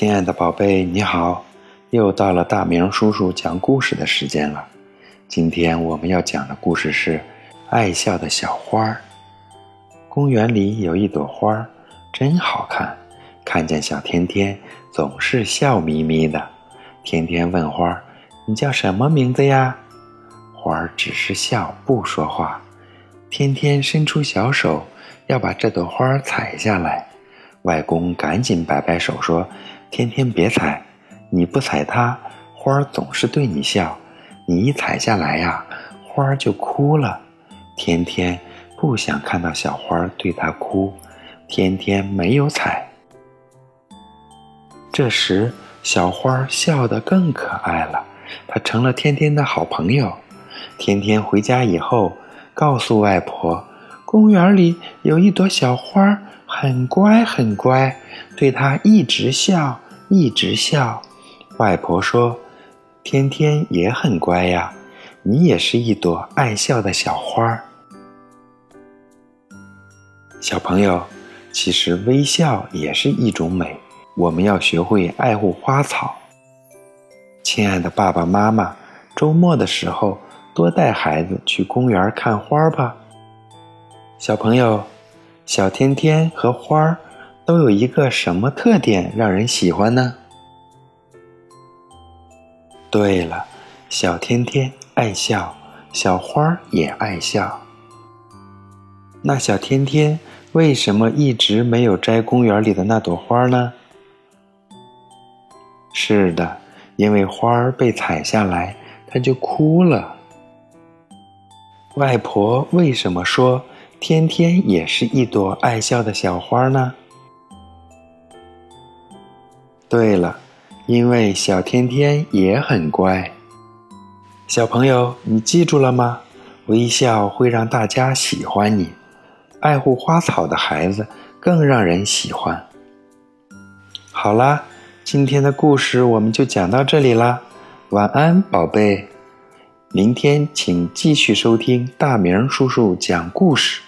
亲爱的宝贝，你好！又到了大明叔叔讲故事的时间了。今天我们要讲的故事是《爱笑的小花》。公园里有一朵花，真好看。看见小天天，总是笑眯眯的。天天问花：“你叫什么名字呀？”花儿只是笑，不说话。天天伸出小手，要把这朵花采下来。外公赶紧摆摆手说：“天天别采，你不采它，花儿总是对你笑。你一采下来呀，花儿就哭了。天天不想看到小花对他哭，天天没有采。这时，小花笑得更可爱了，它成了天天的好朋友。天天回家以后，告诉外婆，公园里有一朵小花儿。”很乖，很乖，对他一直笑，一直笑。外婆说：“天天也很乖呀，你也是一朵爱笑的小花。”小朋友，其实微笑也是一种美，我们要学会爱护花草。亲爱的爸爸妈妈，周末的时候多带孩子去公园看花吧。小朋友。小天天和花儿都有一个什么特点让人喜欢呢？对了，小天天爱笑，小花儿也爱笑。那小天天为什么一直没有摘公园里的那朵花呢？是的，因为花儿被采下来，它就哭了。外婆为什么说？天天也是一朵爱笑的小花呢。对了，因为小天天也很乖。小朋友，你记住了吗？微笑会让大家喜欢你，爱护花草的孩子更让人喜欢。好啦，今天的故事我们就讲到这里啦，晚安，宝贝。明天请继续收听大明叔叔讲故事。